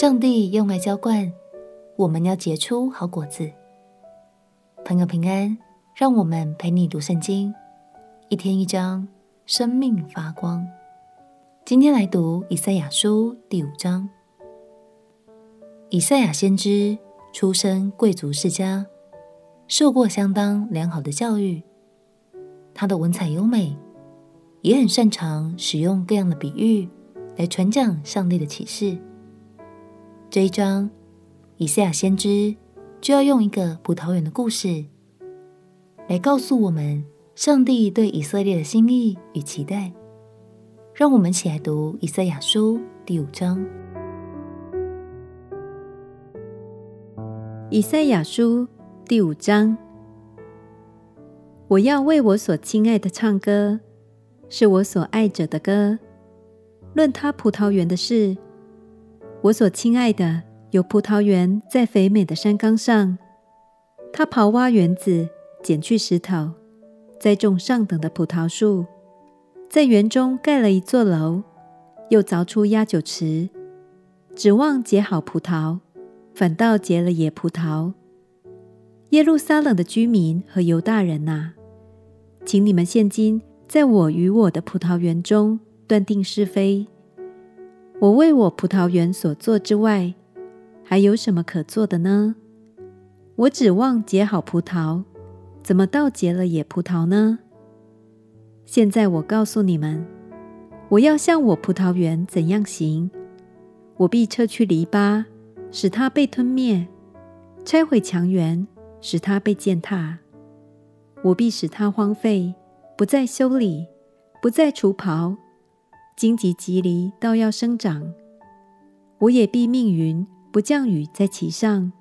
上帝用爱浇灌，我们要结出好果子。朋友平安，让我们陪你读圣经，一天一章，生命发光。今天来读以赛亚书第五章。以赛亚先知出身贵族世家，受过相当良好的教育，他的文采优美，也很擅长使用各样的比喻来传讲上帝的启示。这一章，以赛亚先知就要用一个葡萄园的故事，来告诉我们上帝对以色列的心意与期待。让我们起来读以赛亚书第五章。以赛亚书第五章，我要为我所亲爱的唱歌，是我所爱者的歌，论他葡萄园的事。我所亲爱的有葡萄园在肥美的山冈上，他刨挖园子，捡去石头，栽种上等的葡萄树，在园中盖了一座楼，又凿出压酒池，指望结好葡萄，反倒结了野葡萄。耶路撒冷的居民和犹大人哪、啊，请你们现今在我与我的葡萄园中断定是非。我为我葡萄园所做之外，还有什么可做的呢？我指望结好葡萄，怎么倒结了野葡萄呢？现在我告诉你们，我要向我葡萄园怎样行？我必撤去篱笆，使它被吞灭；拆毁墙垣，使它被践踏。我必使它荒废，不再修理，不再除刨。荆棘蒺藜倒要生长，我也必命云不降雨在其上。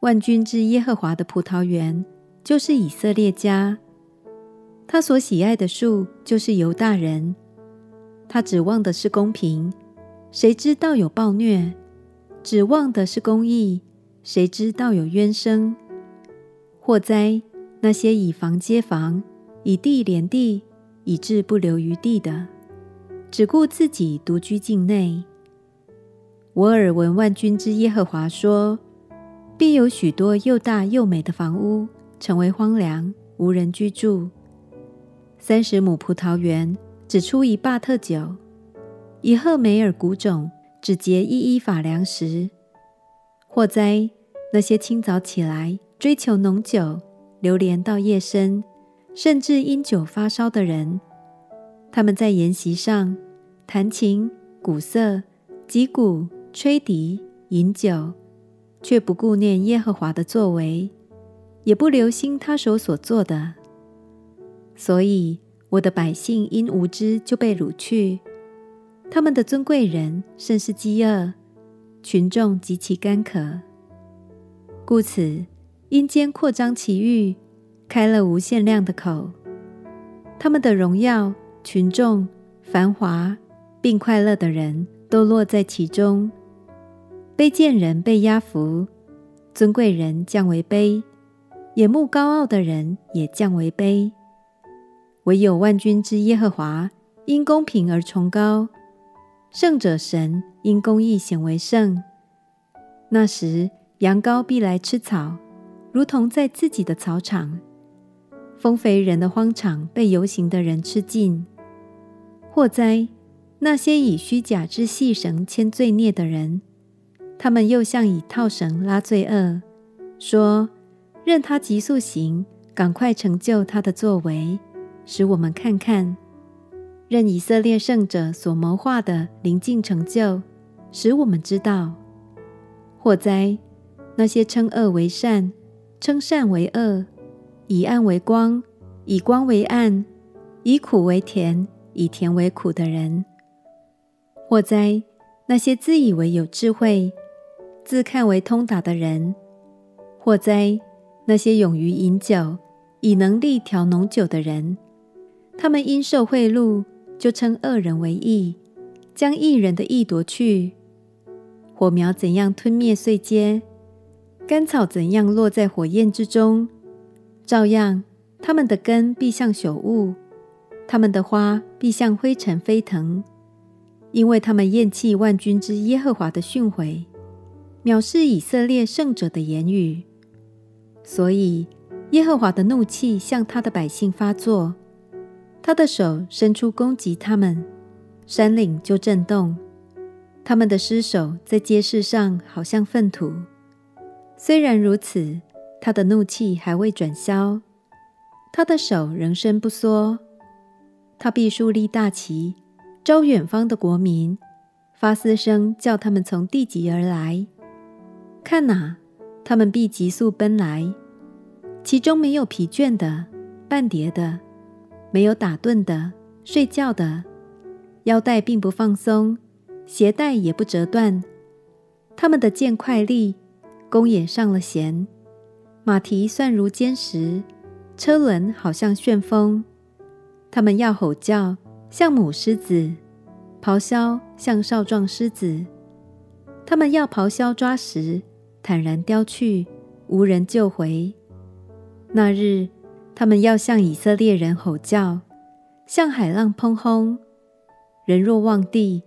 万军之耶和华的葡萄园就是以色列家，他所喜爱的树就是犹大人。他指望的是公平，谁知道有暴虐；指望的是公义，谁知道有冤声。祸哉，那些以房接房，以地连地，以致不留余地的。只顾自己独居境内。我耳闻万军之耶和华说：必有许多又大又美的房屋成为荒凉，无人居住。三十亩葡萄园只出一罢特酒，一赫梅尔谷种只结一一法粮食。祸哉，那些清早起来追求浓酒，流连到夜深，甚至因酒发烧的人。他们在筵席上弹琴、鼓瑟、击鼓、吹笛、饮酒，却不顾念耶和华的作为，也不留心他手所做的。所以我的百姓因无知就被掳去，他们的尊贵人甚是饥饿，群众极其干渴。故此，阴间扩张其域，开了无限量的口，他们的荣耀。群众、繁华并快乐的人都落在其中，卑贱人被压服，尊贵人降为卑，眼目高傲的人也降为卑。唯有万军之耶和华因公平而崇高，圣者神因公义显为圣。那时，羊羔必来吃草，如同在自己的草场。丰肥人的荒场被游行的人吃尽。祸哉！那些以虚假之细绳牵罪孽的人，他们又像以套绳拉罪恶，说：“任他急速行，赶快成就他的作为，使我们看看；任以色列圣者所谋划的临近成就，使我们知道。”祸哉！那些称恶为善，称善为恶，以暗为光，以光为暗，以苦为甜。以甜为苦的人，祸哉！那些自以为有智慧、自看为通达的人，祸哉！那些勇于饮酒、以能力调浓酒的人，他们因受贿赂，就称恶人为义，将义人的义夺去。火苗怎样吞灭碎秸，干草怎样落在火焰之中，照样，他们的根必像朽物。他们的花必像灰尘飞腾，因为他们厌弃万军之耶和华的训诲，藐视以色列圣者的言语，所以耶和华的怒气向他的百姓发作，他的手伸出攻击他们，山岭就震动，他们的尸首在街市上好像粪土。虽然如此，他的怒气还未转消，他的手仍伸不缩，他必树立大旗。招远方的国民，发嘶声叫他们从地极而来。看哪，他们必急速奔来，其中没有疲倦的、半叠的，没有打盹的、睡觉的，腰带并不放松，鞋带也不折断。他们的剑快利，弓也上了弦，马蹄算如坚石，车轮好像旋风。他们要吼叫。像母狮子，咆哮像少壮狮子，他们要咆哮抓食，坦然叼去，无人救回。那日，他们要向以色列人吼叫，向海浪砰轰。人若望地，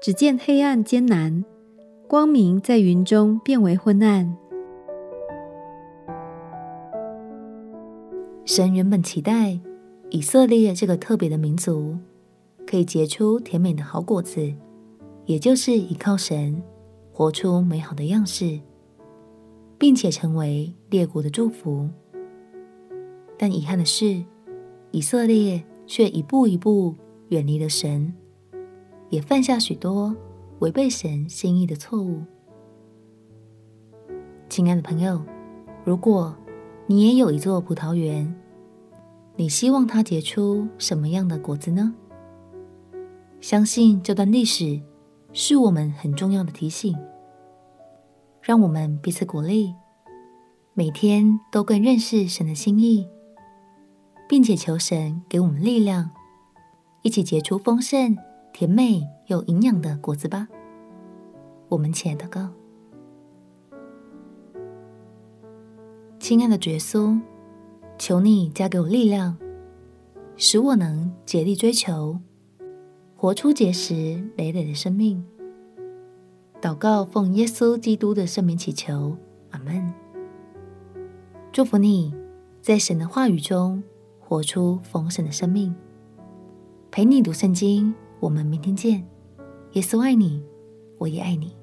只见黑暗艰难，光明在云中变为昏暗。神原本期待以色列这个特别的民族。可以结出甜美的好果子，也就是依靠神，活出美好的样式，并且成为列国的祝福。但遗憾的是，以色列却一步一步远离了神，也犯下许多违背神心意的错误。亲爱的朋友，如果你也有一座葡萄园，你希望它结出什么样的果子呢？相信这段历史是我们很重要的提醒，让我们彼此鼓励，每天都更认识神的心意，并且求神给我们力量，一起结出丰盛、甜美又营养的果子吧。我们起来祷告，亲爱的耶稣，求你加给我力量，使我能竭力追求。活出结实累累的生命。祷告，奉耶稣基督的圣名祈求，阿门。祝福你在神的话语中活出丰盛的生命。陪你读圣经，我们明天见。耶稣爱你，我也爱你。